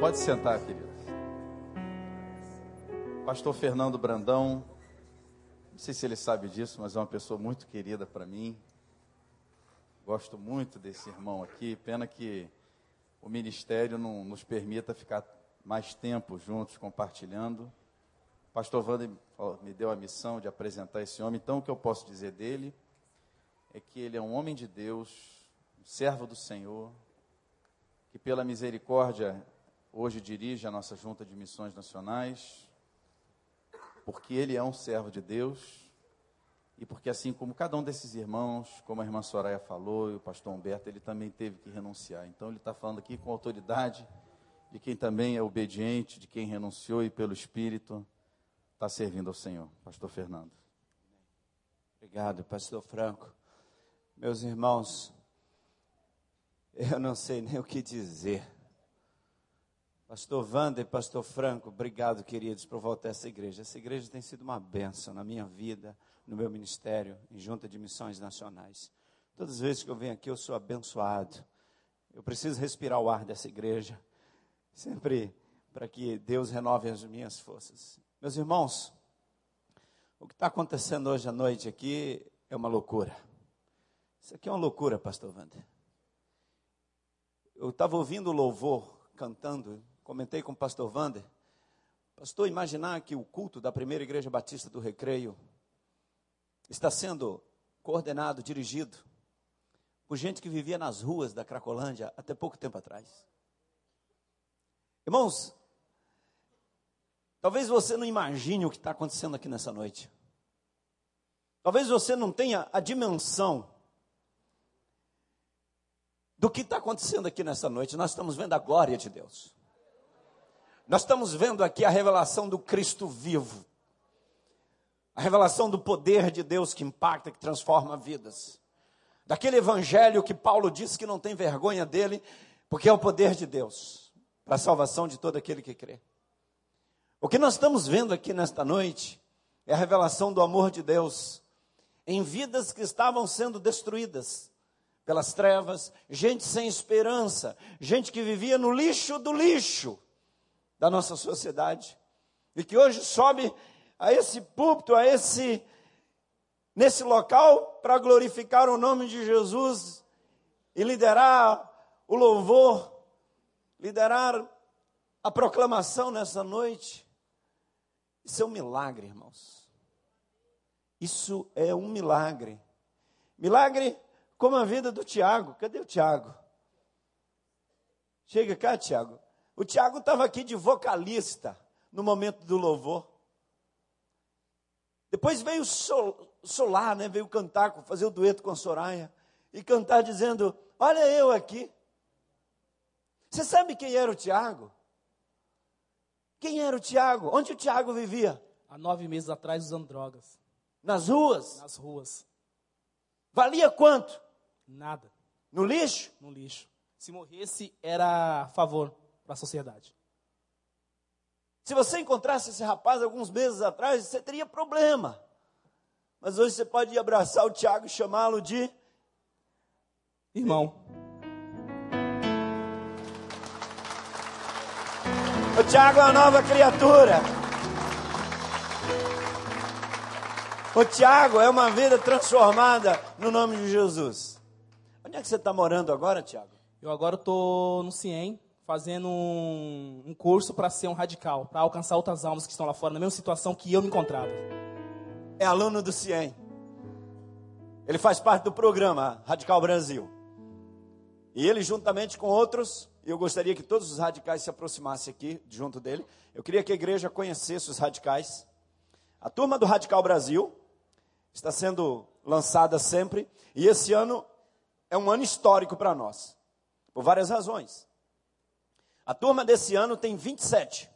Pode sentar, querido. Pastor Fernando Brandão, não sei se ele sabe disso, mas é uma pessoa muito querida para mim. Gosto muito desse irmão aqui. Pena que o ministério não nos permita ficar mais tempo juntos compartilhando. Pastor Wander me deu a missão de apresentar esse homem. Então, o que eu posso dizer dele é que ele é um homem de Deus, um servo do Senhor, que pela misericórdia hoje dirige a nossa junta de missões nacionais, porque ele é um servo de Deus e porque assim como cada um desses irmãos, como a irmã Soraya falou e o pastor Humberto, ele também teve que renunciar. Então ele está falando aqui com autoridade de quem também é obediente, de quem renunciou e pelo Espírito está servindo ao Senhor. Pastor Fernando. Obrigado, pastor Franco. Meus irmãos, eu não sei nem o que dizer Pastor Wander, Pastor Franco, obrigado, queridos, por voltar a essa igreja. Essa igreja tem sido uma bênção na minha vida, no meu ministério, em junta de missões nacionais. Todas as vezes que eu venho aqui, eu sou abençoado. Eu preciso respirar o ar dessa igreja, sempre para que Deus renove as minhas forças. Meus irmãos, o que está acontecendo hoje à noite aqui é uma loucura. Isso aqui é uma loucura, Pastor Wander. Eu estava ouvindo o louvor cantando comentei com o pastor Wander, pastor, imaginar que o culto da primeira igreja batista do Recreio está sendo coordenado, dirigido por gente que vivia nas ruas da Cracolândia até pouco tempo atrás. Irmãos, talvez você não imagine o que está acontecendo aqui nessa noite. Talvez você não tenha a dimensão do que está acontecendo aqui nessa noite. Nós estamos vendo a glória de Deus. Nós estamos vendo aqui a revelação do Cristo vivo. A revelação do poder de Deus que impacta, que transforma vidas. Daquele evangelho que Paulo disse que não tem vergonha dele, porque é o poder de Deus para a salvação de todo aquele que crê. O que nós estamos vendo aqui nesta noite é a revelação do amor de Deus em vidas que estavam sendo destruídas pelas trevas, gente sem esperança, gente que vivia no lixo do lixo da nossa sociedade e que hoje sobe a esse púlpito, a esse nesse local para glorificar o nome de Jesus e liderar o louvor, liderar a proclamação nessa noite. Isso é um milagre, irmãos. Isso é um milagre. Milagre como a vida do Tiago. Cadê o Tiago? Chega cá, Tiago. O Tiago estava aqui de vocalista no momento do louvor. Depois veio solar, né? veio cantar, fazer o dueto com a Soraya. E cantar dizendo: Olha eu aqui. Você sabe quem era o Tiago? Quem era o Tiago? Onde o Tiago vivia? Há nove meses atrás usando drogas. Nas ruas? Nas ruas. Valia quanto? Nada. No lixo? No lixo. Se morresse, era a favor para a sociedade. Se você encontrasse esse rapaz alguns meses atrás, você teria problema. Mas hoje você pode abraçar o Tiago e chamá-lo de irmão. O Tiago é uma nova criatura. O Tiago é uma vida transformada no nome de Jesus. Onde é que você está morando agora, Tiago? Eu agora estou no CIEM, fazendo um, um curso para ser um radical, para alcançar outras almas que estão lá fora, na mesma situação que eu me encontrava. É aluno do CIEM. Ele faz parte do programa Radical Brasil. E ele, juntamente com outros, eu gostaria que todos os radicais se aproximassem aqui, junto dele. Eu queria que a igreja conhecesse os radicais. A turma do Radical Brasil está sendo lançada sempre. E esse ano é um ano histórico para nós, por várias razões. A turma desse ano tem 27.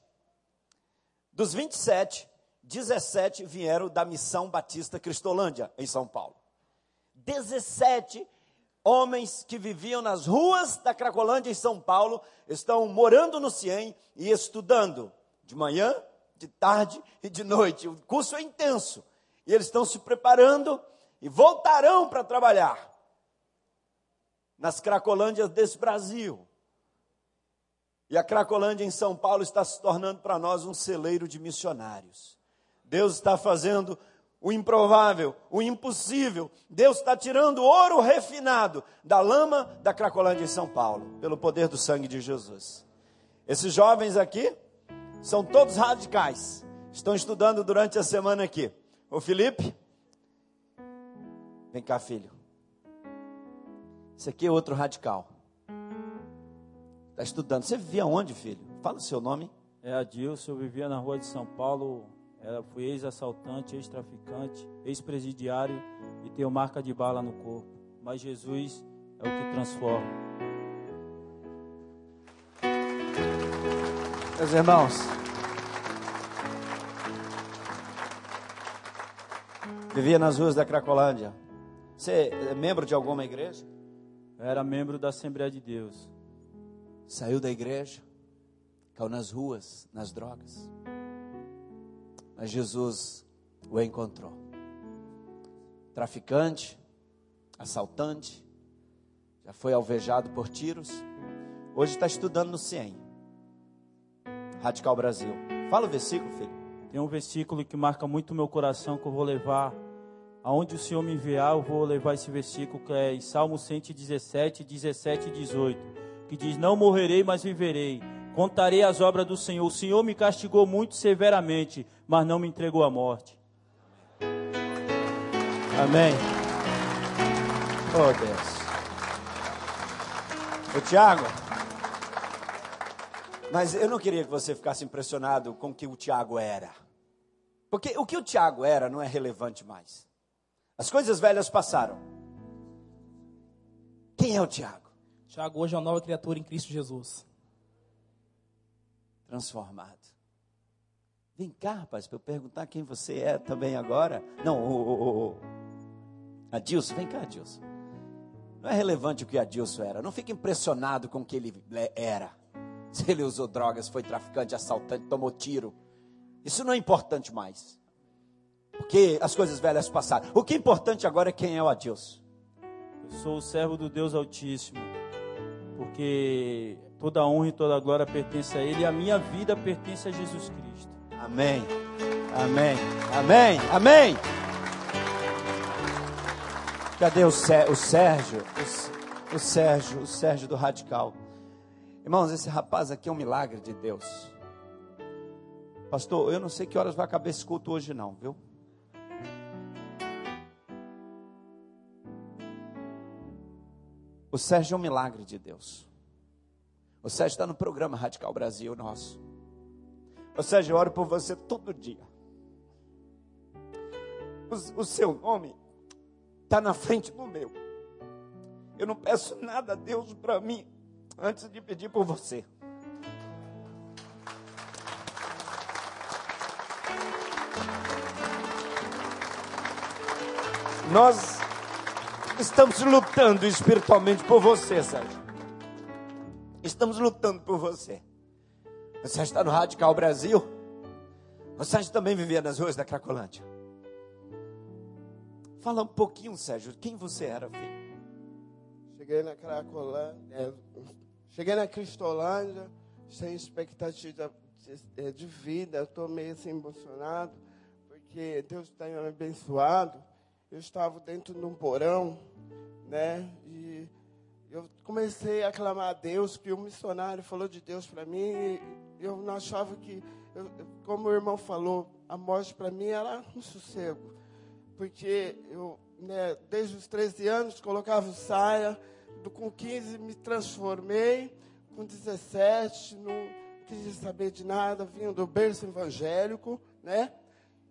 Dos 27, 17 vieram da Missão Batista Cristolândia, em São Paulo. 17 homens que viviam nas ruas da Cracolândia, em São Paulo, estão morando no CIEM e estudando de manhã, de tarde e de noite. O curso é intenso. E eles estão se preparando e voltarão para trabalhar nas Cracolândias desse Brasil. E a Cracolândia em São Paulo está se tornando para nós um celeiro de missionários. Deus está fazendo o improvável, o impossível. Deus está tirando ouro refinado da lama da Cracolândia em São Paulo, pelo poder do sangue de Jesus. Esses jovens aqui são todos radicais. Estão estudando durante a semana aqui. O Felipe, vem cá, filho. Esse aqui é outro radical. Está estudando. Você vivia onde, filho? Fala o seu nome. É Adilson, eu vivia na rua de São Paulo. Era, fui ex-assaltante, ex-traficante, ex-presidiário e tenho marca de bala no corpo. Mas Jesus é o que transforma. Meus irmãos, vivia nas ruas da Cracolândia. Você é membro de alguma igreja? Eu era membro da Assembleia de Deus. Saiu da igreja, caiu nas ruas, nas drogas. Mas Jesus o encontrou. Traficante, assaltante, já foi alvejado por tiros. Hoje está estudando no CIEM. Radical Brasil. Fala o versículo, filho. Tem um versículo que marca muito meu coração que eu vou levar. Aonde o Senhor me enviar, eu vou levar esse versículo que é em Salmo 117, 17 e 18 que diz: Não morrerei, mas viverei. Contarei as obras do Senhor. O Senhor me castigou muito severamente, mas não me entregou à morte. Amém. Oh Deus. O Tiago. Mas eu não queria que você ficasse impressionado com o que o Tiago era. Porque o que o Tiago era não é relevante mais. As coisas velhas passaram. Quem é o Tiago? Tiago hoje é uma nova criatura em Cristo Jesus. Transformado. Vem cá, rapaz, para eu perguntar quem você é também agora. Não, o, o, o. Adilson, vem cá, Adilson. Não é relevante o que Adilson era. Não fique impressionado com o que ele era. Se ele usou drogas, foi traficante, assaltante, tomou tiro. Isso não é importante mais. Porque as coisas velhas passaram. O que é importante agora é quem é o Adilson. Eu sou o servo do Deus Altíssimo porque toda honra e toda glória pertence a Ele e a minha vida pertence a Jesus Cristo. Amém. Amém. Amém. Amém. Cadê o, Sérgio? O, o Sérgio, o Sérgio do Radical. Irmãos, esse rapaz aqui é um milagre de Deus. Pastor, eu não sei que horas vai acabar esse culto hoje não, viu? O Sérgio é um milagre de Deus. O Sérgio está no programa Radical Brasil nosso. O Sérgio, eu oro por você todo dia. O, o seu nome está na frente do meu. Eu não peço nada a Deus para mim antes de pedir por você. Nós Estamos lutando espiritualmente por você, Sérgio. Estamos lutando por você. Você está no Radical Brasil. Sérgio também vivia nas ruas da Cracolândia. Fala um pouquinho, Sérgio, quem você era, filho? Cheguei na Cracolândia, é, cheguei na Cristolândia, sem expectativa de, de vida. Estou meio assim emocionado, porque Deus tem me abençoado eu estava dentro de um porão, né? E eu comecei a clamar a Deus, que o missionário falou de Deus para mim. E eu não achava que, eu, como o irmão falou, a morte para mim era um sossego. Porque eu, né, desde os 13 anos, colocava saia, com 15 me transformei, com 17 não quis saber de nada, vinha do berço evangélico, né?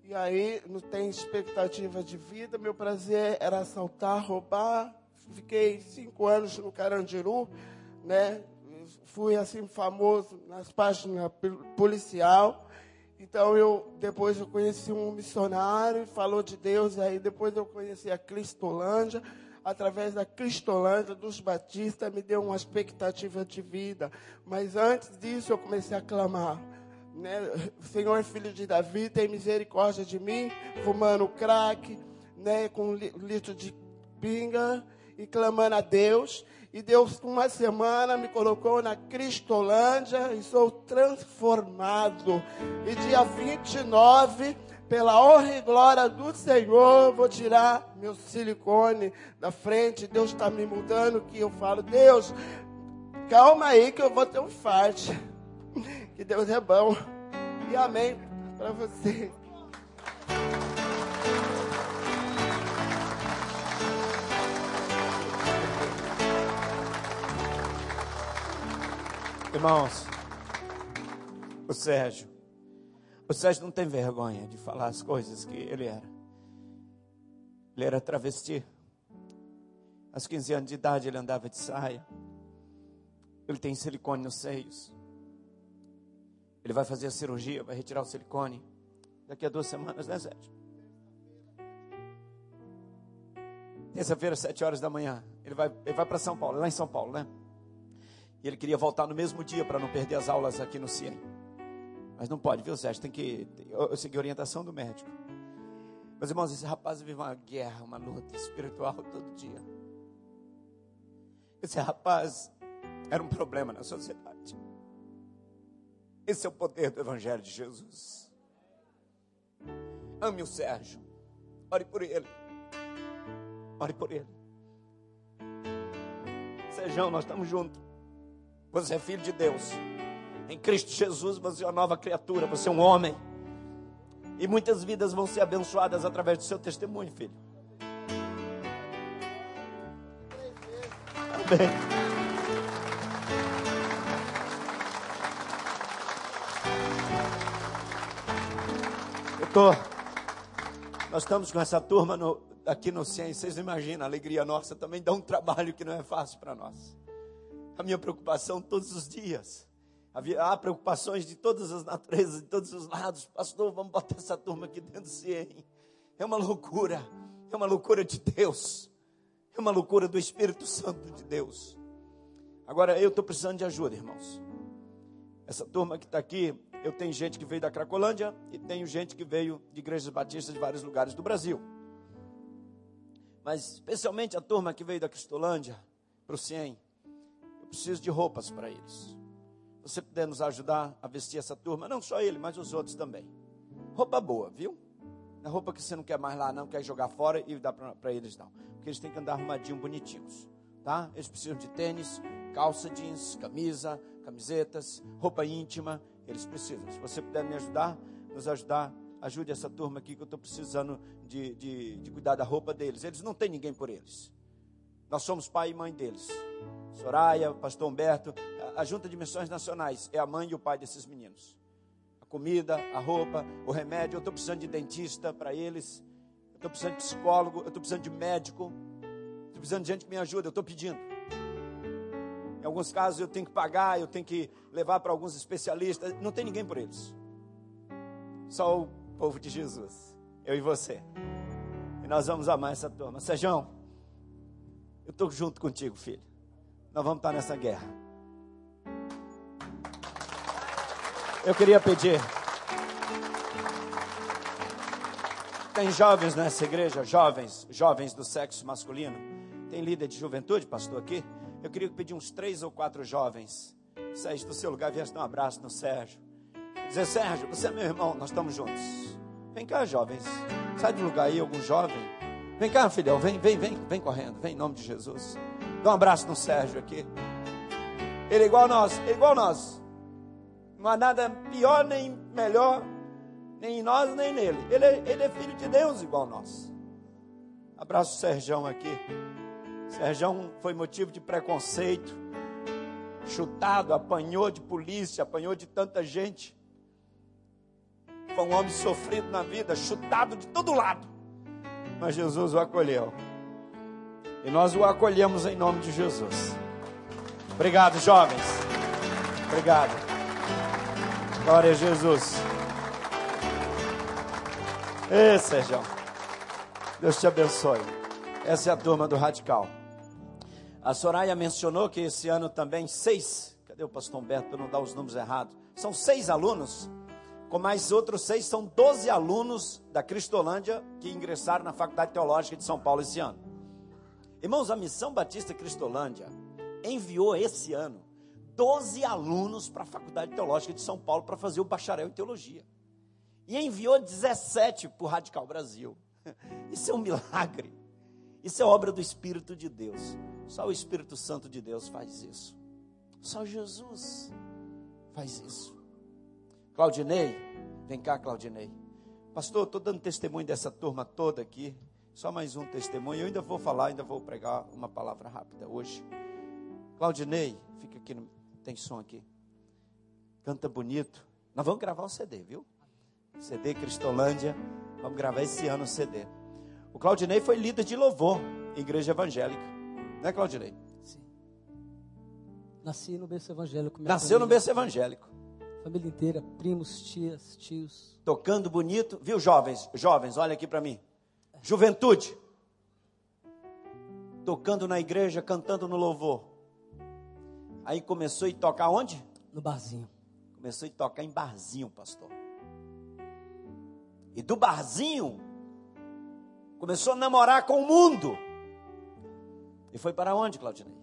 E aí não tem expectativa de vida. Meu prazer era assaltar, roubar. Fiquei cinco anos no Carandiru, né? Fui assim famoso nas páginas policial. Então eu depois eu conheci um missionário, falou de Deus, aí depois eu conheci a Cristolândia, através da Cristolândia dos Batistas me deu uma expectativa de vida. Mas antes disso eu comecei a clamar né? Senhor, filho de Davi, tem misericórdia de mim, fumando crack, né? com litro de pinga e clamando a Deus. E Deus, uma semana, me colocou na Cristolândia e sou transformado. E dia 29, pela honra e glória do Senhor, vou tirar meu silicone da frente. Deus está me mudando. Que eu falo, Deus, calma aí que eu vou ter um infarto. Que Deus é bom. E amém para você. Irmãos, o Sérgio, o Sérgio não tem vergonha de falar as coisas que ele era. Ele era travesti. Aos 15 anos de idade ele andava de saia. Ele tem silicone nos seios. Ele vai fazer a cirurgia, vai retirar o silicone. Daqui a duas semanas, né, Sérgio? Terça-feira, sete horas da manhã. Ele vai, ele vai para São Paulo, lá em São Paulo, né? E ele queria voltar no mesmo dia para não perder as aulas aqui no CIEM. Mas não pode, viu, Sérgio? Tem que eu, eu seguir a orientação do médico. Meus irmãos, esse rapaz vive uma guerra, uma luta espiritual todo dia. Esse rapaz era um problema na sociedade. Esse é o poder do Evangelho de Jesus. Ame o Sérgio. Ore por ele. Ore por ele. Sérgio, nós estamos juntos. Você é filho de Deus. Em Cristo Jesus você é uma nova criatura, você é um homem. E muitas vidas vão ser abençoadas através do seu testemunho, filho. Amém. Tô, nós estamos com essa turma no, aqui no CIEM, vocês não imaginam, a alegria nossa também dá um trabalho que não é fácil para nós a minha preocupação todos os dias. Havia, há preocupações de todas as naturezas, de todos os lados. Pastor, vamos botar essa turma aqui dentro do CIEM. É uma loucura. É uma loucura de Deus. É uma loucura do Espírito Santo de Deus. Agora, eu estou precisando de ajuda, irmãos. Essa turma que está aqui, eu tenho gente que veio da Cracolândia e tenho gente que veio de igrejas batistas de vários lugares do Brasil. Mas, especialmente a turma que veio da Cristolândia para o CIEM, eu preciso de roupas para eles. Você puder nos ajudar a vestir essa turma, não só ele, mas os outros também. Roupa boa, viu? Não é roupa que você não quer mais lá, não, quer jogar fora e dar para eles, não. Porque eles têm que andar arrumadinho, bonitinhos. Tá? Eles precisam de tênis, calça jeans, camisa, camisetas, roupa íntima. Eles precisam. Se você puder me ajudar, nos ajudar, ajude essa turma aqui que eu estou precisando de, de, de cuidar da roupa deles. Eles não têm ninguém por eles. Nós somos pai e mãe deles. Soraya, pastor Humberto, a, a Junta de Missões Nacionais é a mãe e o pai desses meninos. A comida, a roupa, o remédio. Eu estou precisando de dentista para eles. Eu estou precisando de psicólogo. Eu estou precisando de médico. Estou precisando de gente que me ajude. Eu estou pedindo. Em alguns casos eu tenho que pagar, eu tenho que levar para alguns especialistas. Não tem ninguém por eles. Só o povo de Jesus. Eu e você. E nós vamos amar essa turma. Sejão, eu estou junto contigo, filho. Nós vamos estar nessa guerra. Eu queria pedir. Tem jovens nessa igreja, jovens, jovens do sexo masculino. Tem líder de juventude, pastor, aqui. Eu queria pedir uns três ou quatro jovens. Sérgio, do seu lugar, viesse dar um abraço no Sérgio. Dizer, Sérgio, você é meu irmão, nós estamos juntos. Vem cá, jovens. Sai do lugar aí, algum jovem. Vem cá, filhão, vem, vem, vem, vem correndo, vem em nome de Jesus. Dá um abraço no Sérgio aqui. Ele é igual a nós, é igual a nós. Não há nada pior nem melhor, nem em nós nem nele. Ele é, ele é filho de Deus igual a nós. Abraço o Sérgio aqui. Sérgio foi motivo de preconceito, chutado, apanhou de polícia, apanhou de tanta gente. Foi um homem sofrido na vida, chutado de todo lado. Mas Jesus o acolheu. E nós o acolhemos em nome de Jesus. Obrigado, jovens. Obrigado. Glória a Jesus. Ei, Sérgio. Deus te abençoe. Essa é a turma do Radical. A Soraya mencionou que esse ano também seis. Cadê o pastor Humberto para não dar os números errados? São seis alunos. Com mais outros seis, são doze alunos da Cristolândia que ingressaram na Faculdade Teológica de São Paulo esse ano. Irmãos, a Missão Batista Cristolândia enviou esse ano 12 alunos para a Faculdade Teológica de São Paulo para fazer o bacharel em teologia. E enviou 17 para o Radical Brasil. Isso é um milagre. Isso é obra do Espírito de Deus. Só o Espírito Santo de Deus faz isso. Só Jesus faz isso. Claudinei, vem cá, Claudinei. Pastor, estou dando testemunho dessa turma toda aqui. Só mais um testemunho. Eu ainda vou falar, ainda vou pregar uma palavra rápida hoje. Claudinei, fica aqui, no, tem som aqui. Canta bonito. Nós vamos gravar o CD, viu? CD Cristolândia. Vamos gravar esse ano o CD. O Claudinei foi líder de louvor em igreja evangélica. Né, Claudinei? Sim. Nasci no berço evangélico. Nasceu família, no berço evangélico. Família inteira, primos, tias, tios. Tocando bonito. Viu, jovens? Jovens, olha aqui para mim. Juventude. Tocando na igreja, cantando no louvor. Aí começou a tocar onde? No barzinho. Começou a tocar em barzinho, pastor. E do barzinho, começou a namorar com o mundo. E foi para onde, Claudinei?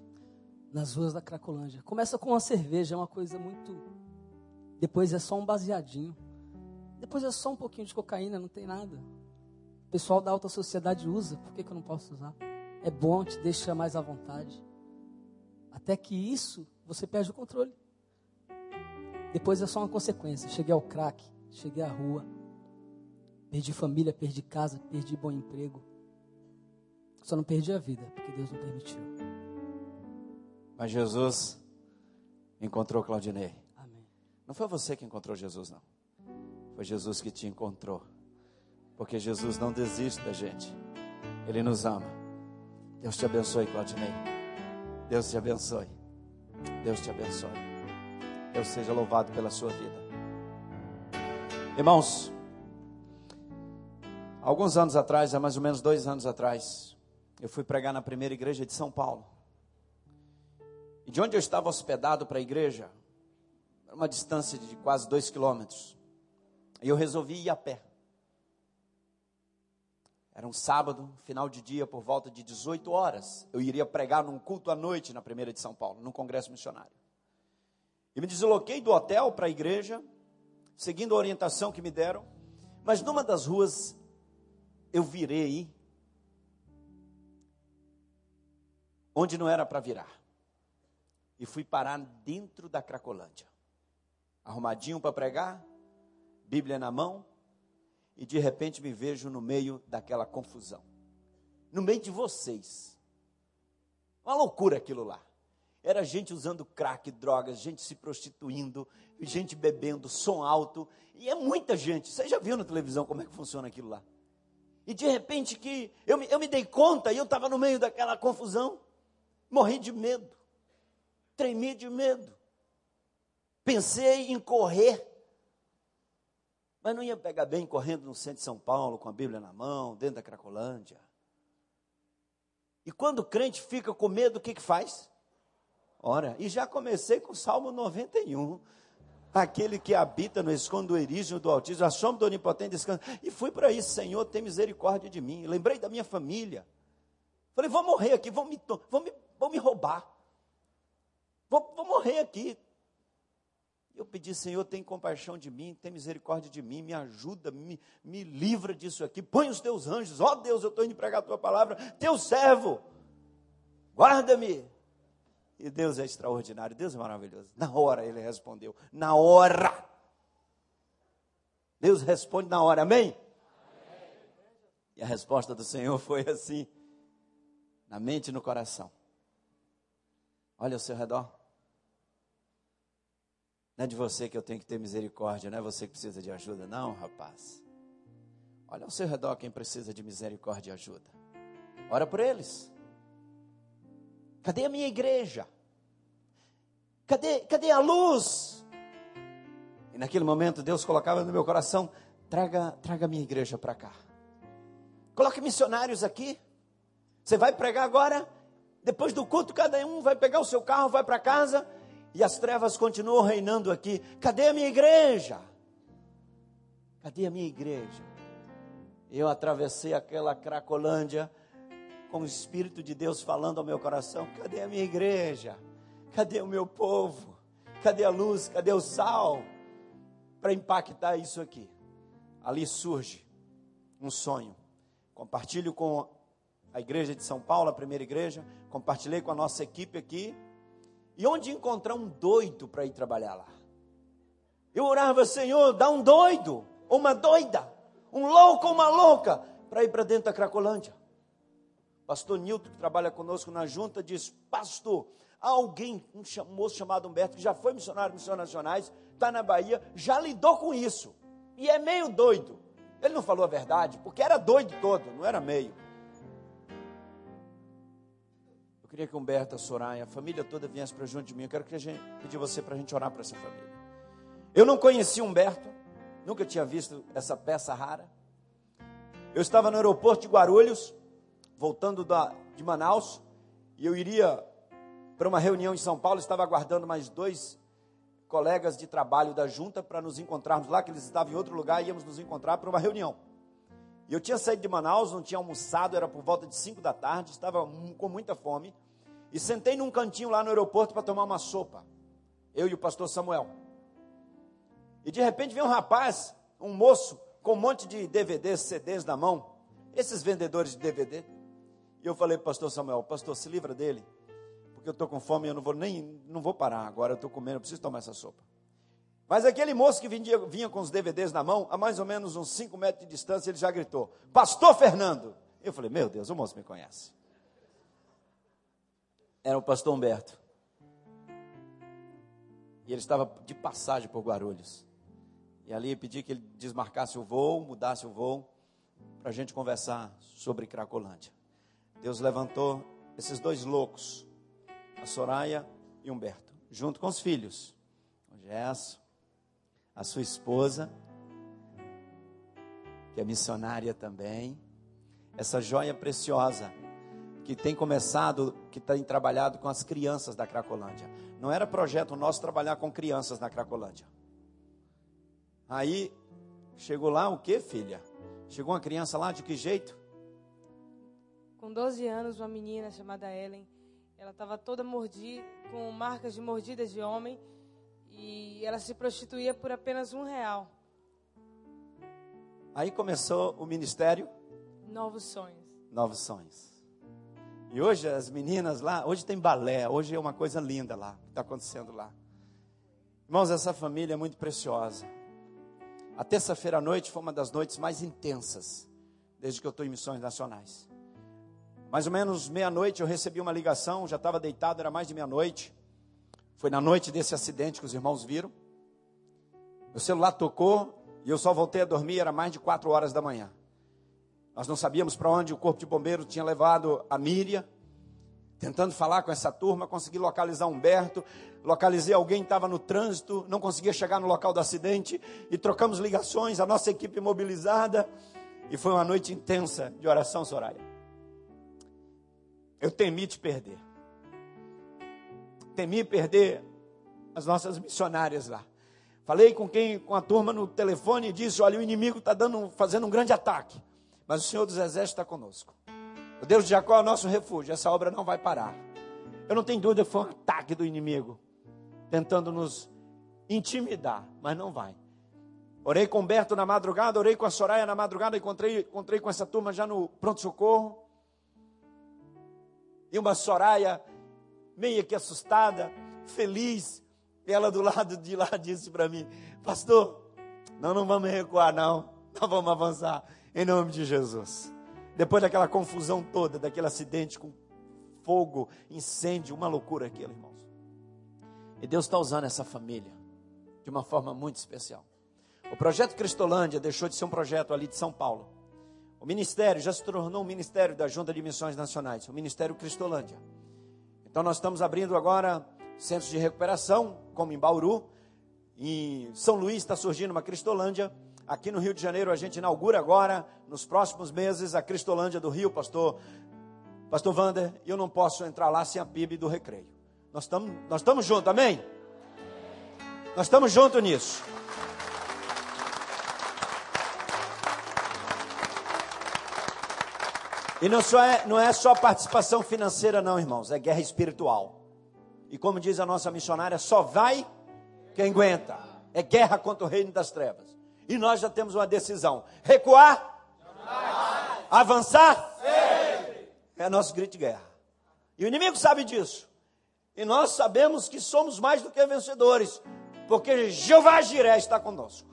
Nas ruas da Cracolândia. Começa com uma cerveja, é uma coisa muito. Depois é só um baseadinho. Depois é só um pouquinho de cocaína, não tem nada. O pessoal da alta sociedade usa, por que, que eu não posso usar? É bom, te deixa mais à vontade. Até que isso, você perde o controle. Depois é só uma consequência. Cheguei ao crack, cheguei à rua, perdi família, perdi casa, perdi bom emprego. Só não perdi a vida, porque Deus não permitiu. Mas Jesus encontrou Claudinei. Amém. Não foi você que encontrou Jesus, não. Foi Jesus que te encontrou. Porque Jesus não desiste da gente. Ele nos ama. Deus te abençoe, Claudinei. Deus te abençoe. Deus te abençoe. Deus seja louvado pela sua vida. Irmãos, alguns anos atrás, há mais ou menos dois anos atrás, eu fui pregar na primeira igreja de São Paulo. E de onde eu estava hospedado para a igreja, era uma distância de quase dois quilômetros. E eu resolvi ir a pé. Era um sábado, final de dia, por volta de 18 horas. Eu iria pregar num culto à noite na primeira de São Paulo, num congresso missionário. E me desloquei do hotel para a igreja, seguindo a orientação que me deram. Mas numa das ruas, eu virei onde não era para virar. E fui parar dentro da Cracolândia. Arrumadinho para pregar, Bíblia na mão, e de repente me vejo no meio daquela confusão. No meio de vocês. Uma loucura aquilo lá. Era gente usando crack, drogas, gente se prostituindo, gente bebendo, som alto. E é muita gente. Você já viu na televisão como é que funciona aquilo lá? E de repente que eu me, eu me dei conta e eu estava no meio daquela confusão. Morri de medo. Tremi de medo. Pensei em correr. Mas não ia pegar bem correndo no centro de São Paulo, com a Bíblia na mão, dentro da Cracolândia. E quando o crente fica com medo, o que, que faz? Ora, e já comecei com o Salmo 91. Aquele que habita no esconderijo do Altíssimo, a sombra do Onipotente descansa. E fui para isso, Senhor, tem misericórdia de mim. Lembrei da minha família. Falei, vou morrer aqui, vão me, vão me, vão me roubar. Vou, vou morrer aqui. Eu pedi, Senhor, tem compaixão de mim, tem misericórdia de mim, me ajuda, me, me livra disso aqui. Põe os teus anjos, ó oh, Deus, eu estou indo pregar a tua palavra, teu servo, guarda-me. E Deus é extraordinário, Deus é maravilhoso. Na hora ele respondeu, na hora. Deus responde na hora, amém? amém? E a resposta do Senhor foi assim, na mente e no coração. Olha ao seu redor. Não é de você que eu tenho que ter misericórdia, não é você que precisa de ajuda, não, rapaz. Olha ao seu redor quem precisa de misericórdia e ajuda. Ora por eles. Cadê a minha igreja? Cadê, cadê a luz? E naquele momento Deus colocava no meu coração: traga, traga a minha igreja para cá. Coloque missionários aqui. Você vai pregar agora? Depois do culto, cada um vai pegar o seu carro, vai para casa e as trevas continuam reinando aqui. Cadê a minha igreja? Cadê a minha igreja? Eu atravessei aquela Cracolândia com o Espírito de Deus falando ao meu coração: cadê a minha igreja? Cadê o meu povo? Cadê a luz? Cadê o sal? Para impactar isso aqui. Ali surge um sonho. Compartilho com a igreja de São Paulo, a primeira igreja. Compartilhei com a nossa equipe aqui. E onde encontrar um doido para ir trabalhar lá? Eu orava, Senhor, dá um doido, uma doida, um louco, uma louca, para ir para dentro da Cracolândia. Pastor Nilton, que trabalha conosco na junta, diz: Pastor, alguém, um moço chamado Humberto, que já foi missionário em missões nacionais, está na Bahia, já lidou com isso. E é meio doido. Ele não falou a verdade, porque era doido todo, não era meio. Eu queria que Humberto, a Soraya, a família toda viesse para junto de mim. Eu quero que a gente, pedir você para a gente orar para essa família. Eu não conhecia Humberto, nunca tinha visto essa peça rara. Eu estava no aeroporto de Guarulhos, voltando da, de Manaus, e eu iria para uma reunião em São Paulo, estava aguardando mais dois colegas de trabalho da junta para nos encontrarmos lá, que eles estavam em outro lugar, e íamos nos encontrar para uma reunião. E eu tinha saído de Manaus, não tinha almoçado, era por volta de 5 da tarde, estava com muita fome, e sentei num cantinho lá no aeroporto para tomar uma sopa. Eu e o pastor Samuel. E de repente vem um rapaz, um moço, com um monte de DVDs, CDs na mão, esses vendedores de DVD. E eu falei para o pastor Samuel, pastor, se livra dele, porque eu estou com fome eu não vou nem, não vou parar agora, eu estou comendo, eu preciso tomar essa sopa. Mas aquele moço que vinha, vinha com os DVDs na mão, a mais ou menos uns 5 metros de distância, ele já gritou, Pastor Fernando! Eu falei, meu Deus, o moço me conhece. Era o pastor Humberto. E ele estava de passagem por Guarulhos. E ali eu pedi que ele desmarcasse o voo, mudasse o voo, para a gente conversar sobre Cracolândia. Deus levantou esses dois loucos, a Soraya e Humberto, junto com os filhos, o Gesso, a sua esposa, que é missionária também, essa joia preciosa que tem começado, que tem trabalhado com as crianças da Cracolândia. Não era projeto nosso trabalhar com crianças na Cracolândia. Aí chegou lá o que, filha? Chegou uma criança lá de que jeito? Com 12 anos, uma menina chamada Ellen, ela estava toda mordida, com marcas de mordidas de homem, e ela se prostituía por apenas um real. Aí começou o ministério. Novos sonhos. Novos sonhos. E hoje as meninas lá, hoje tem balé, hoje é uma coisa linda lá, que está acontecendo lá. Irmãos, essa família é muito preciosa. A terça-feira à noite foi uma das noites mais intensas, desde que eu estou em missões nacionais. Mais ou menos meia-noite eu recebi uma ligação, já estava deitado, era mais de meia-noite. Foi na noite desse acidente que os irmãos viram. Meu celular tocou e eu só voltei a dormir, era mais de quatro horas da manhã. Nós não sabíamos para onde o corpo de bombeiro tinha levado a Miriam. Tentando falar com essa turma, consegui localizar Humberto, localizei alguém que estava no trânsito, não conseguia chegar no local do acidente e trocamos ligações, a nossa equipe mobilizada. E foi uma noite intensa de oração, Soraya. Eu temi te perder. Temi perder as nossas missionárias lá. Falei com quem, com a turma no telefone e disse: olha, o inimigo está fazendo um grande ataque. Mas o Senhor dos Exércitos está conosco. O Deus de Jacó é o nosso refúgio. Essa obra não vai parar. Eu não tenho dúvida foi um ataque do inimigo, tentando nos intimidar, mas não vai. Orei com Humberto na madrugada, orei com a Soraya na madrugada, encontrei, encontrei com essa turma já no pronto-socorro e uma Soraya meio que assustada, feliz. Ela do lado de lá disse para mim: Pastor, nós não vamos recuar, não. Nós vamos avançar, em nome de Jesus. Depois daquela confusão toda, daquele acidente com fogo, incêndio, uma loucura aquilo, irmãos. E Deus está usando essa família de uma forma muito especial. O projeto Cristolândia deixou de ser um projeto ali de São Paulo o ministério já se tornou um ministério da Junta de Missões Nacionais, o Ministério Cristolândia. Então nós estamos abrindo agora centros de recuperação, como em Bauru. Em São Luís está surgindo uma Cristolândia. Aqui no Rio de Janeiro a gente inaugura agora, nos próximos meses, a Cristolândia do Rio, pastor, pastor Wander, eu não posso entrar lá sem a PIB do recreio. Nós estamos nós juntos, amém? Nós estamos juntos nisso. E não, só é, não é só participação financeira, não, irmãos, é guerra espiritual. E como diz a nossa missionária, só vai quem aguenta. É guerra contra o reino das trevas. E nós já temos uma decisão: recuar, avançar. É nosso grito de guerra. E o inimigo sabe disso. E nós sabemos que somos mais do que vencedores, porque Jeová Jiré está conosco.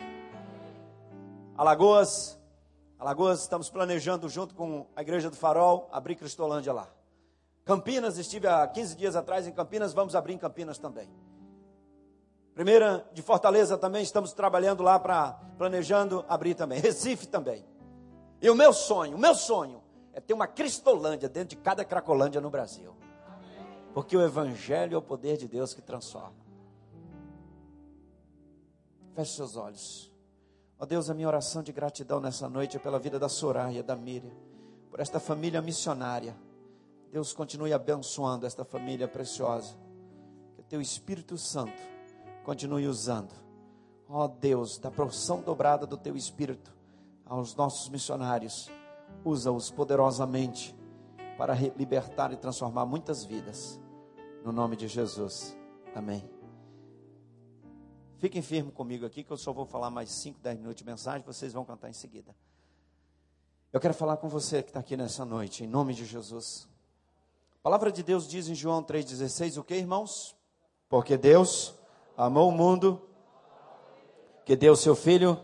Alagoas, Alagoas, estamos planejando junto com a Igreja do Farol abrir Cristolândia lá. Campinas, estive há 15 dias atrás em Campinas, vamos abrir em Campinas também. Primeira de Fortaleza também, estamos trabalhando lá para planejando abrir também. Recife também. E o meu sonho, o meu sonho é ter uma Cristolândia dentro de cada Cracolândia no Brasil. Porque o Evangelho é o poder de Deus que transforma. Feche seus olhos. Ó Deus, a minha oração de gratidão nessa noite é pela vida da Soraya, da Miriam, por esta família missionária. Deus continue abençoando esta família preciosa. Que teu Espírito Santo continue usando. Ó Deus, da porção dobrada do teu Espírito aos nossos missionários, usa-os poderosamente para libertar e transformar muitas vidas. No nome de Jesus. Amém. Fiquem firmes comigo aqui, que eu só vou falar mais 5, 10 minutos de mensagem, vocês vão cantar em seguida. Eu quero falar com você que está aqui nessa noite, em nome de Jesus. A palavra de Deus diz em João 3,16 o que, irmãos? Porque Deus amou o mundo, que deu seu Filho,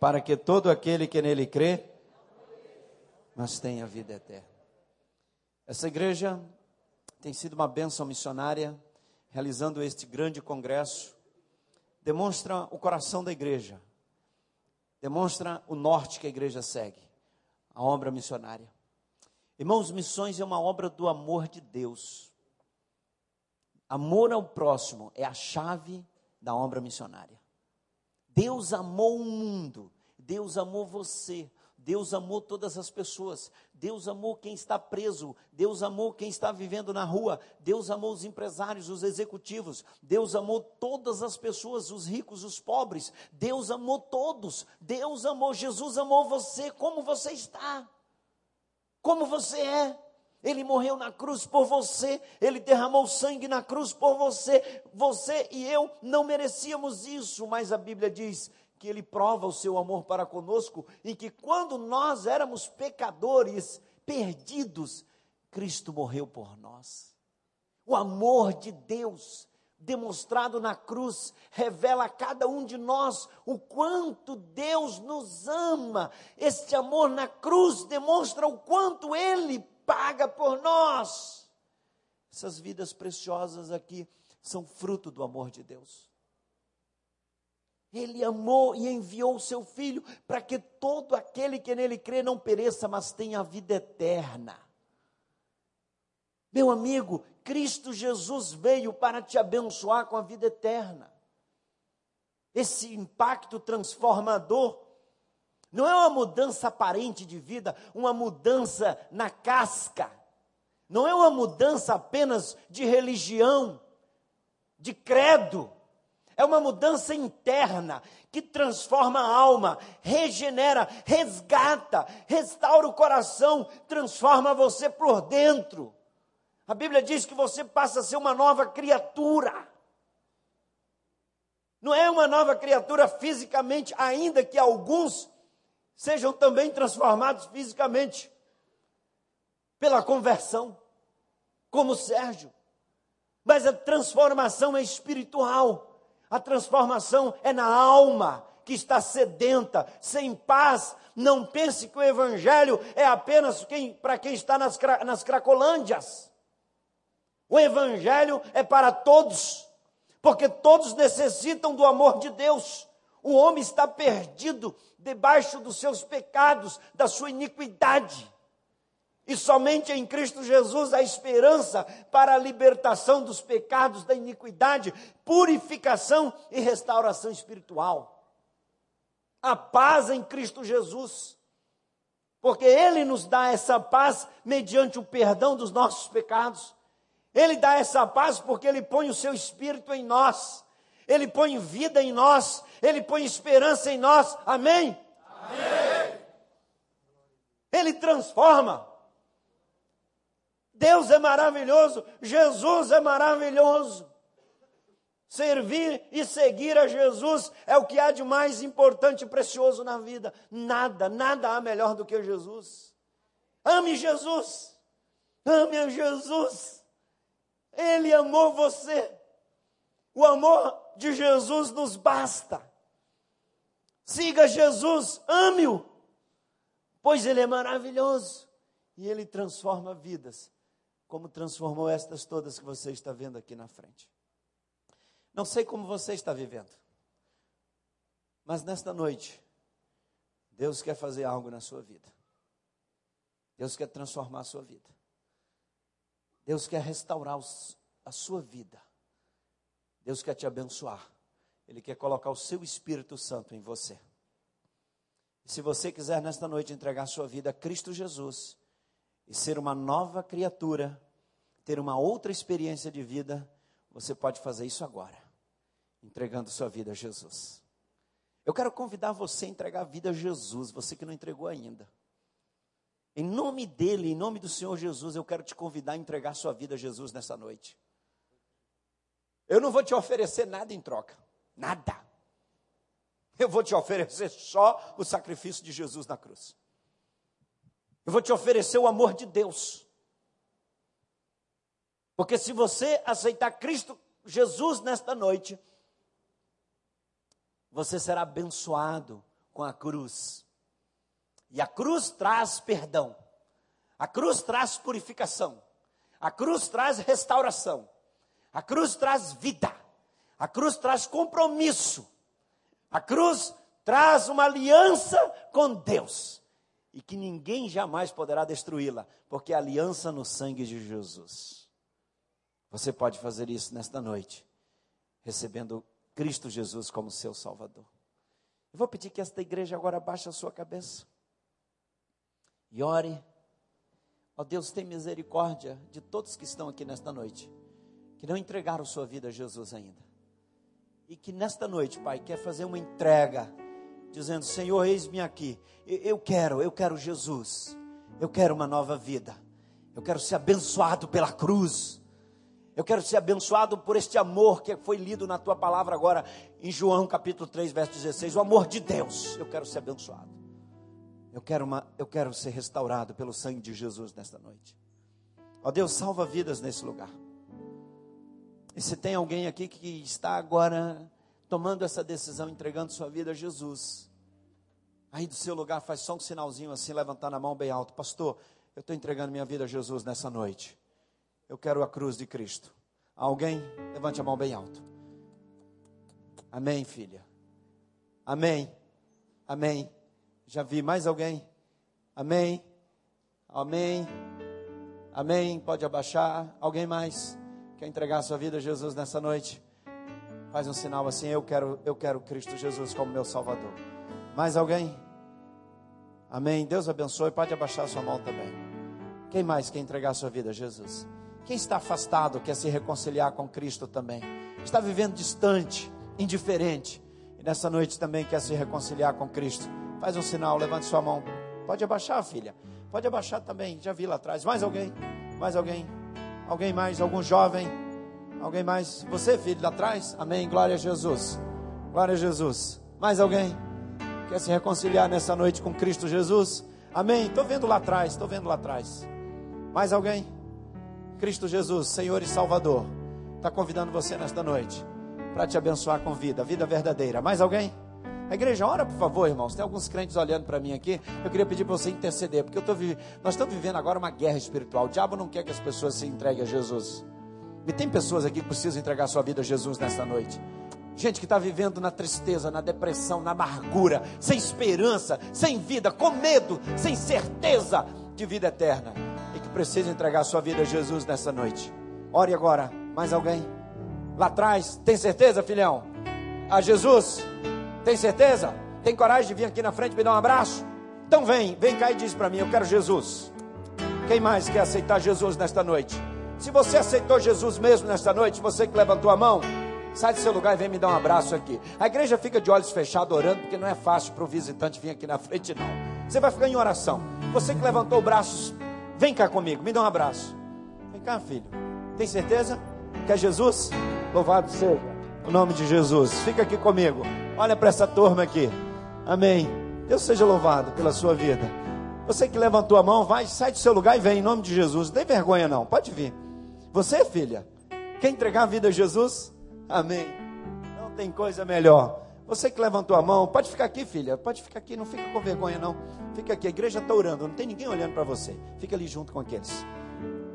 para que todo aquele que nele crê, mas tenha vida eterna. Essa igreja tem sido uma bênção missionária, realizando este grande congresso, demonstra o coração da igreja, demonstra o norte que a igreja segue, a obra missionária. Irmãos, missões é uma obra do amor de Deus. Amor ao próximo é a chave da obra missionária. Deus amou o mundo, Deus amou você, Deus amou todas as pessoas, Deus amou quem está preso, Deus amou quem está vivendo na rua, Deus amou os empresários, os executivos, Deus amou todas as pessoas, os ricos, os pobres, Deus amou todos, Deus amou, Jesus amou você, como você está, como você é. Ele morreu na cruz por você, ele derramou sangue na cruz por você. Você e eu não merecíamos isso, mas a Bíblia diz que ele prova o seu amor para conosco e que quando nós éramos pecadores, perdidos, Cristo morreu por nós. O amor de Deus demonstrado na cruz revela a cada um de nós o quanto Deus nos ama. Este amor na cruz demonstra o quanto ele paga por nós. Essas vidas preciosas aqui são fruto do amor de Deus. Ele amou e enviou o seu filho para que todo aquele que nele crê não pereça, mas tenha a vida eterna. Meu amigo, Cristo Jesus veio para te abençoar com a vida eterna. Esse impacto transformador não é uma mudança aparente de vida, uma mudança na casca. Não é uma mudança apenas de religião, de credo é uma mudança interna que transforma a alma, regenera, resgata, restaura o coração, transforma você por dentro. A Bíblia diz que você passa a ser uma nova criatura. Não é uma nova criatura fisicamente, ainda que alguns sejam também transformados fisicamente pela conversão, como Sérgio. Mas a transformação é espiritual. A transformação é na alma que está sedenta, sem paz. Não pense que o Evangelho é apenas para quem está nas, nas cracolândias. O Evangelho é para todos, porque todos necessitam do amor de Deus. O homem está perdido debaixo dos seus pecados, da sua iniquidade. E somente em Cristo Jesus a esperança para a libertação dos pecados, da iniquidade, purificação e restauração espiritual. A paz em Cristo Jesus. Porque Ele nos dá essa paz mediante o perdão dos nossos pecados. Ele dá essa paz porque Ele põe o seu Espírito em nós. Ele põe vida em nós. Ele põe esperança em nós. Amém? Amém. Ele transforma. Deus é maravilhoso, Jesus é maravilhoso. Servir e seguir a Jesus é o que há de mais importante e precioso na vida. Nada, nada há melhor do que Jesus. Ame Jesus. Ame a Jesus. Ele amou você. O amor de Jesus nos basta. Siga Jesus, ame-o, pois ele é maravilhoso e ele transforma vidas, como transformou estas todas que você está vendo aqui na frente. Não sei como você está vivendo, mas nesta noite, Deus quer fazer algo na sua vida. Deus quer transformar a sua vida. Deus quer restaurar os, a sua vida. Deus quer te abençoar. Ele quer colocar o seu Espírito Santo em você. E se você quiser nesta noite entregar sua vida a Cristo Jesus e ser uma nova criatura, ter uma outra experiência de vida, você pode fazer isso agora, entregando sua vida a Jesus. Eu quero convidar você a entregar a vida a Jesus, você que não entregou ainda. Em nome dele, em nome do Senhor Jesus, eu quero te convidar a entregar sua vida a Jesus nessa noite. Eu não vou te oferecer nada em troca. Nada. Eu vou te oferecer só o sacrifício de Jesus na cruz. Eu vou te oferecer o amor de Deus. Porque se você aceitar Cristo Jesus nesta noite, você será abençoado com a cruz. E a cruz traz perdão. A cruz traz purificação. A cruz traz restauração. A cruz traz vida. A cruz traz compromisso. A cruz traz uma aliança com Deus. E que ninguém jamais poderá destruí-la, porque é a aliança no sangue de Jesus. Você pode fazer isso nesta noite, recebendo Cristo Jesus como seu Salvador. Eu vou pedir que esta igreja agora baixe a sua cabeça e ore. Ó oh, Deus, tem misericórdia de todos que estão aqui nesta noite, que não entregaram sua vida a Jesus ainda e que nesta noite, Pai, quer fazer uma entrega, dizendo: Senhor, eis-me aqui. Eu quero, eu quero Jesus. Eu quero uma nova vida. Eu quero ser abençoado pela cruz. Eu quero ser abençoado por este amor que foi lido na tua palavra agora em João capítulo 3, verso 16, o amor de Deus. Eu quero ser abençoado. Eu quero uma, eu quero ser restaurado pelo sangue de Jesus nesta noite. Ó Deus, salva vidas nesse lugar. E se tem alguém aqui que está agora tomando essa decisão, entregando sua vida a Jesus, aí do seu lugar faz só um sinalzinho assim, levantando a mão bem alto, pastor, eu estou entregando minha vida a Jesus nessa noite. Eu quero a cruz de Cristo. Alguém? Levante a mão bem alto. Amém, filha. Amém. Amém. Já vi mais alguém? Amém. Amém. Amém. Pode abaixar. Alguém mais? Quer entregar sua vida a Jesus nessa noite? Faz um sinal assim, eu quero, eu quero Cristo Jesus como meu Salvador. Mais alguém? Amém. Deus abençoe. Pode abaixar sua mão também. Quem mais quer entregar a sua vida a Jesus? Quem está afastado quer se reconciliar com Cristo também? Está vivendo distante, indiferente e nessa noite também quer se reconciliar com Cristo? Faz um sinal, levante sua mão. Pode abaixar, filha. Pode abaixar também. Já vi lá atrás. Mais alguém? Mais alguém? Alguém mais? Algum jovem? Alguém mais? Você, filho, lá atrás? Amém. Glória a Jesus. Glória a Jesus. Mais alguém? Quer se reconciliar nessa noite com Cristo Jesus? Amém. Estou vendo lá atrás. Estou vendo lá atrás. Mais alguém? Cristo Jesus, Senhor e Salvador, está convidando você nesta noite para te abençoar com vida, vida verdadeira. Mais alguém? A igreja, ora por favor, irmãos. Tem alguns crentes olhando para mim aqui. Eu queria pedir para você interceder, porque eu tô, nós estamos vivendo agora uma guerra espiritual. O diabo não quer que as pessoas se entreguem a Jesus. E tem pessoas aqui que precisam entregar sua vida a Jesus nesta noite. Gente que está vivendo na tristeza, na depressão, na amargura, sem esperança, sem vida, com medo, sem certeza de vida eterna. E que precisa entregar sua vida a Jesus nessa noite. Ore agora. Mais alguém? Lá atrás, tem certeza, filhão? A Jesus? Tem certeza? Tem coragem de vir aqui na frente me dar um abraço? Então vem, vem cá e diz para mim: Eu quero Jesus. Quem mais quer aceitar Jesus nesta noite? Se você aceitou Jesus mesmo nesta noite, você que levantou a mão, sai do seu lugar e vem me dar um abraço aqui. A igreja fica de olhos fechados orando, porque não é fácil para o visitante vir aqui na frente, não. Você vai ficar em oração. Você que levantou o braço, vem cá comigo, me dá um abraço. Vem cá, filho. Tem certeza? Quer Jesus? Louvado seja o nome de Jesus. Fica aqui comigo. Olha para essa turma aqui. Amém. Deus seja louvado pela sua vida. Você que levantou a mão, vai, sai do seu lugar e vem em nome de Jesus. Não tem vergonha não, pode vir. Você, filha, quer entregar a vida a Jesus? Amém. Não tem coisa melhor. Você que levantou a mão, pode ficar aqui, filha. Pode ficar aqui, não fica com vergonha não. Fica aqui, a igreja está orando, não tem ninguém olhando para você. Fica ali junto com aqueles.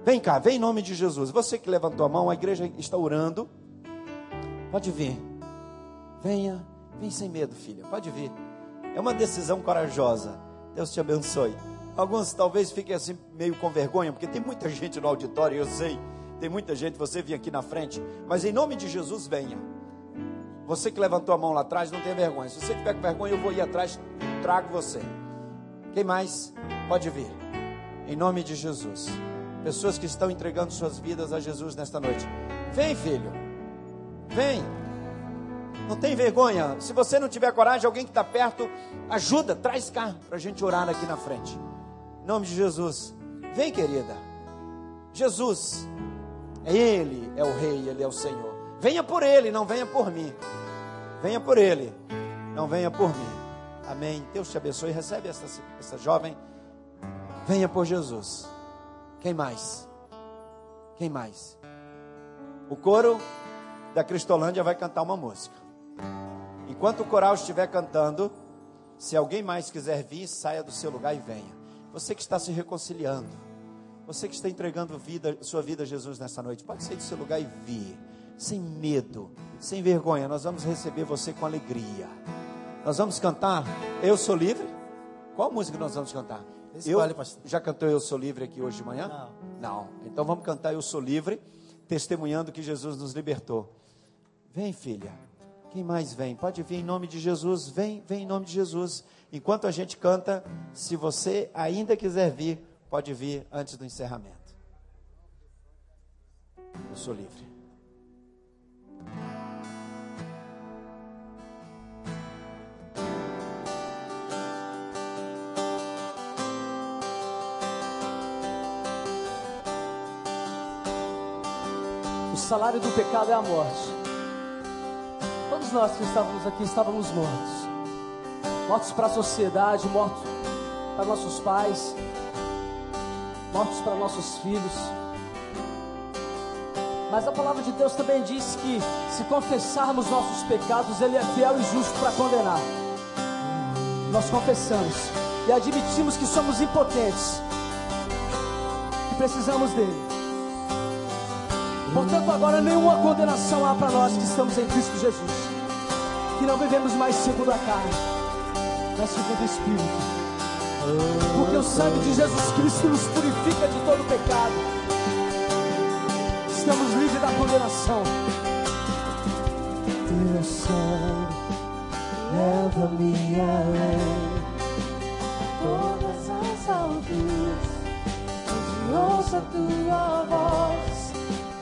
Vem cá, vem em nome de Jesus. Você que levantou a mão, a igreja está orando. Pode vir. Venha, vem sem medo, filha. Pode vir. É uma decisão corajosa. Deus te abençoe. Alguns talvez fiquem assim meio com vergonha, porque tem muita gente no auditório, eu sei. Tem muita gente, você vem aqui na frente, mas em nome de Jesus, venha. Você que levantou a mão lá atrás, não tem vergonha. Se você tiver com vergonha, eu vou ir atrás, trago você. Quem mais? Pode vir. Em nome de Jesus. Pessoas que estão entregando suas vidas a Jesus nesta noite. Vem, filho. Vem. Não tem vergonha. Se você não tiver coragem, alguém que está perto, ajuda, traz cá para a gente orar aqui na frente. Em nome de Jesus. Vem, querida. Jesus. Ele, é o Rei, Ele é o Senhor. Venha por Ele, não venha por mim. Venha por Ele, não venha por mim. Amém. Deus te abençoe. Recebe essa, essa jovem. Venha por Jesus. Quem mais? Quem mais? O coro da Cristolândia vai cantar uma música. Enquanto o coral estiver cantando, se alguém mais quiser vir, saia do seu lugar e venha. Você que está se reconciliando, você que está entregando vida, sua vida a Jesus nessa noite, pode sair do seu lugar e vir, sem medo, sem vergonha. Nós vamos receber você com alegria. Nós vamos cantar Eu Sou Livre. Qual música nós vamos cantar? Eu, já cantou Eu Sou Livre aqui hoje de manhã? Não. Não. Então vamos cantar Eu Sou Livre, testemunhando que Jesus nos libertou. Vem, filha. Quem mais vem? Pode vir em nome de Jesus. Vem, vem em nome de Jesus. Enquanto a gente canta, se você ainda quiser vir, pode vir antes do encerramento. Eu sou livre. O salário do pecado é a morte. Todos nós que estávamos aqui estávamos mortos. Mortos para a sociedade, mortos para nossos pais, mortos para nossos filhos. Mas a palavra de Deus também diz que se confessarmos nossos pecados, Ele é fiel e justo para condenar. Nós confessamos e admitimos que somos impotentes, que precisamos dele. Portanto, agora nenhuma condenação há para nós que estamos em Cristo Jesus, que não vivemos mais segundo a carne, mas segundo o Espírito. Porque o sangue de Jesus Cristo nos purifica de todo pecado. Estamos livres da condenação. Teu sangue leva-me além. Todas as alturas, onde ouço a tua voz,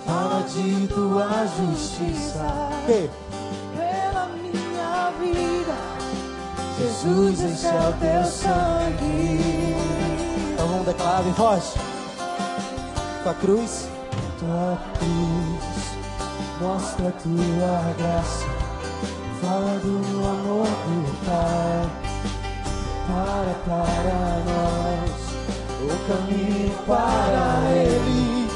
fala de tua justiça. Que? Jesus, esse é o teu sangue. Então vamos declarar bem forte. Tua cruz. Tua cruz mostra tua graça, fala do amor do Pai. Para para nós o caminho para Ele,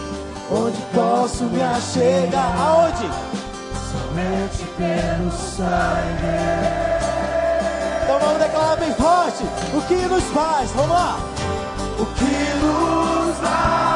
onde posso me achegar. Aonde? Somente pelo sangue. Bem forte. O que nos faz? Vamos lá. O que nos lava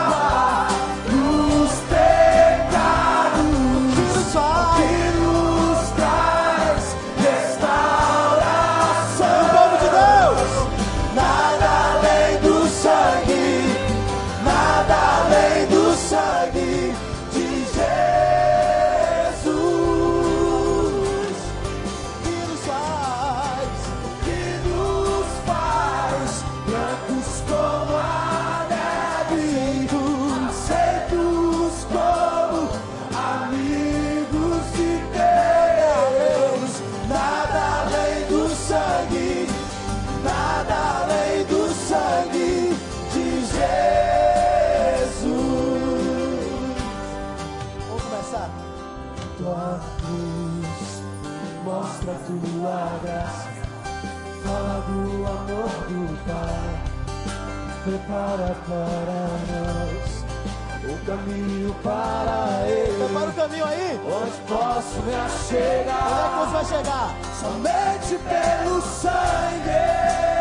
Prepara para nós o caminho para Ele. Prepara o caminho aí. Onde posso me Onde é que achegar? você vai chegar? Somente pelo sangue.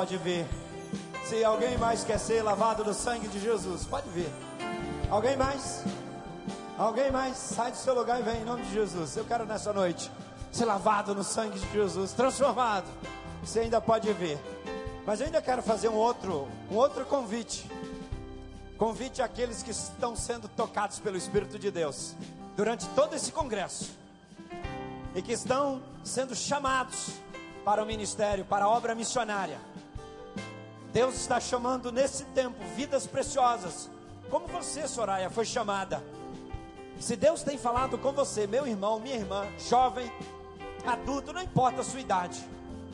Pode ver. Se alguém mais quer ser lavado no sangue de Jesus, pode ver. Alguém mais? Alguém mais? Sai do seu lugar e vem em nome de Jesus. Eu quero nessa noite ser lavado no sangue de Jesus, transformado. Você ainda pode ver. Mas eu ainda quero fazer um outro, um outro convite. Convite àqueles que estão sendo tocados pelo Espírito de Deus durante todo esse congresso e que estão sendo chamados para o ministério, para a obra missionária. Deus está chamando nesse tempo vidas preciosas, como você, Soraya, foi chamada. Se Deus tem falado com você, meu irmão, minha irmã, jovem, adulto, não importa a sua idade.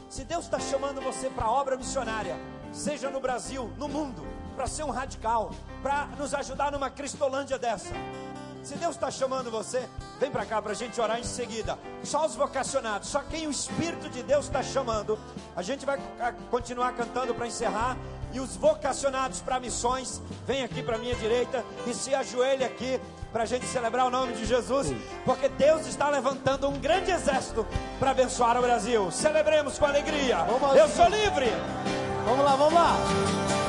Se Deus está chamando você para a obra missionária, seja no Brasil, no mundo, para ser um radical, para nos ajudar numa Cristolândia dessa. Se Deus está chamando você, vem para cá para a gente orar em seguida. Só os vocacionados, só quem o Espírito de Deus está chamando. A gente vai continuar cantando para encerrar. E os vocacionados para missões, vem aqui para minha direita e se ajoelhe aqui para a gente celebrar o nome de Jesus, porque Deus está levantando um grande exército para abençoar o Brasil. Celebremos com alegria. Vamos Eu sou livre. Vamos lá, vamos lá.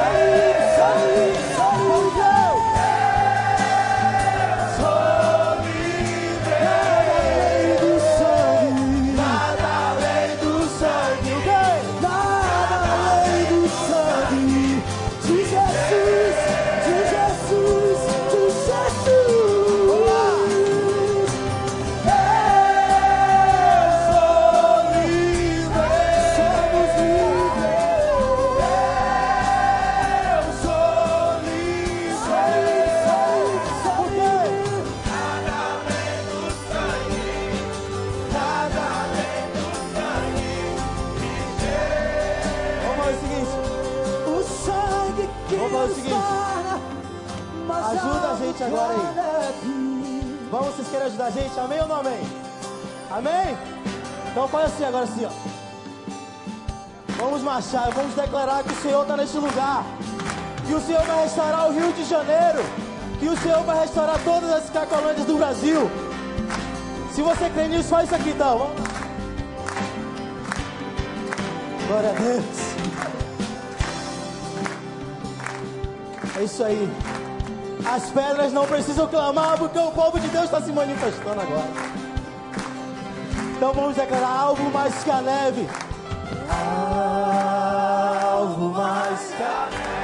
Nada Amém ou não amém? Amém? Então faz assim agora assim, ó. Vamos marchar, vamos declarar que o Senhor está neste lugar. Que o Senhor vai restaurar o Rio de Janeiro. Que o Senhor vai restaurar todas as cacolândias do Brasil. Se você crê nisso, faz isso aqui então. Vamos lá. Glória a Deus. É isso aí. As pedras não precisam clamar porque o povo de Deus está se manifestando agora. Então vamos declarar algo mais que a neve. Algo mais que a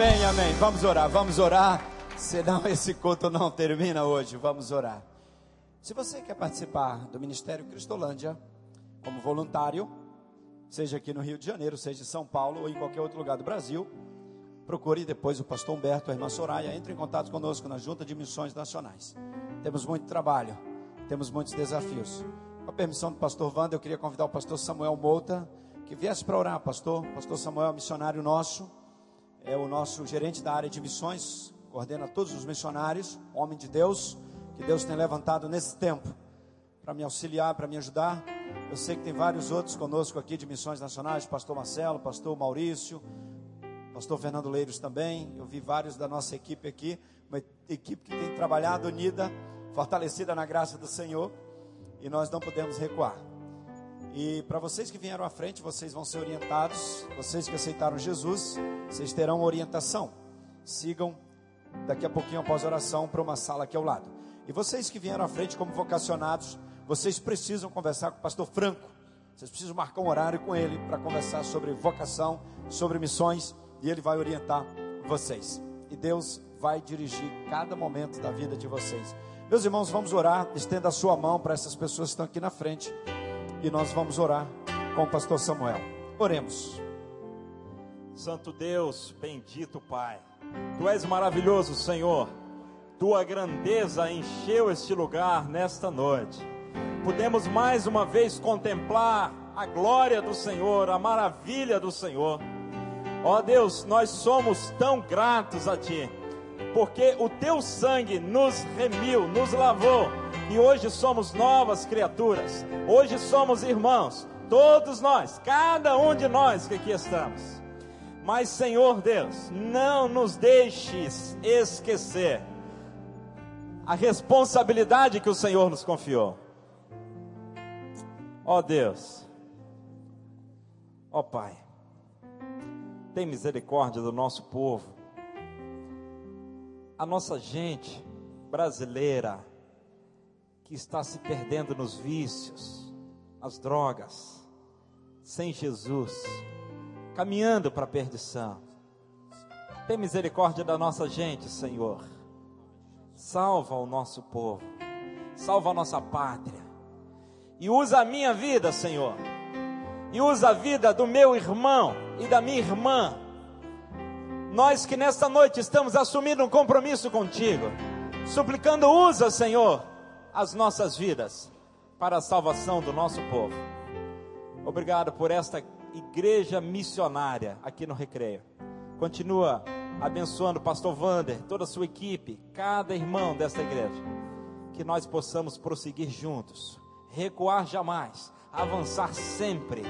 Amém. Amém. Vamos orar, vamos orar. Senão esse culto não termina hoje. Vamos orar. Se você quer participar do Ministério Cristolândia como voluntário, seja aqui no Rio de Janeiro, seja em São Paulo ou em qualquer outro lugar do Brasil, procure depois o pastor Humberto, a irmã Soraya, entre em contato conosco na Junta de Missões Nacionais. Temos muito trabalho, temos muitos desafios. Com a permissão do pastor Wanda, eu queria convidar o pastor Samuel Mouta, que viesse para orar, pastor. Pastor Samuel é missionário nosso, é o nosso gerente da área de missões, coordena todos os missionários, homem de Deus, que Deus tem levantado nesse tempo para me auxiliar, para me ajudar. Eu sei que tem vários outros conosco aqui de missões nacionais, pastor Marcelo, pastor Maurício, pastor Fernando Leiros também. Eu vi vários da nossa equipe aqui, uma equipe que tem trabalhado unida, fortalecida na graça do Senhor, e nós não podemos recuar. E para vocês que vieram à frente, vocês vão ser orientados. Vocês que aceitaram Jesus, vocês terão orientação. Sigam daqui a pouquinho após a oração para uma sala aqui ao lado. E vocês que vieram à frente como vocacionados, vocês precisam conversar com o pastor Franco. Vocês precisam marcar um horário com ele para conversar sobre vocação, sobre missões, e ele vai orientar vocês. E Deus vai dirigir cada momento da vida de vocês. Meus irmãos, vamos orar. Estenda a sua mão para essas pessoas que estão aqui na frente. E nós vamos orar com o pastor Samuel. Oremos. Santo Deus, bendito Pai, Tu és maravilhoso, Senhor. Tua grandeza encheu este lugar nesta noite. Podemos mais uma vez contemplar a glória do Senhor, a maravilha do Senhor. Ó Deus, nós somos tão gratos a Ti, porque o Teu sangue nos remiu, nos lavou, e hoje somos novas criaturas, hoje somos irmãos, todos nós, cada um de nós que aqui estamos. Mas, Senhor Deus, não nos deixes esquecer a responsabilidade que o Senhor nos confiou. Ó Deus, ó Pai, tem misericórdia do nosso povo, a nossa gente brasileira que está se perdendo nos vícios, nas drogas, sem Jesus, caminhando para a perdição. Tem misericórdia da nossa gente, Senhor. Salva o nosso povo, salva a nossa pátria, e usa a minha vida, Senhor, e usa a vida do meu irmão e da minha irmã. Nós que nesta noite estamos assumindo um compromisso contigo, suplicando, usa, Senhor, as nossas vidas para a salvação do nosso povo. Obrigado por esta igreja missionária aqui no Recreio. Continua abençoando o pastor Vander, toda a sua equipe, cada irmão desta igreja. Que nós possamos prosseguir juntos, recuar jamais, avançar sempre.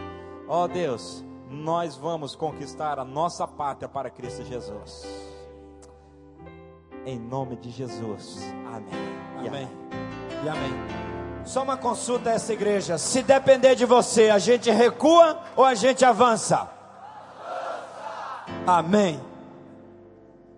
Ó Deus, nós vamos conquistar a nossa pátria para Cristo Jesus. Em nome de Jesus. Amém. E Amém. E amém. Só uma consulta a essa igreja. Se depender de você, a gente recua ou a gente avança? Amém.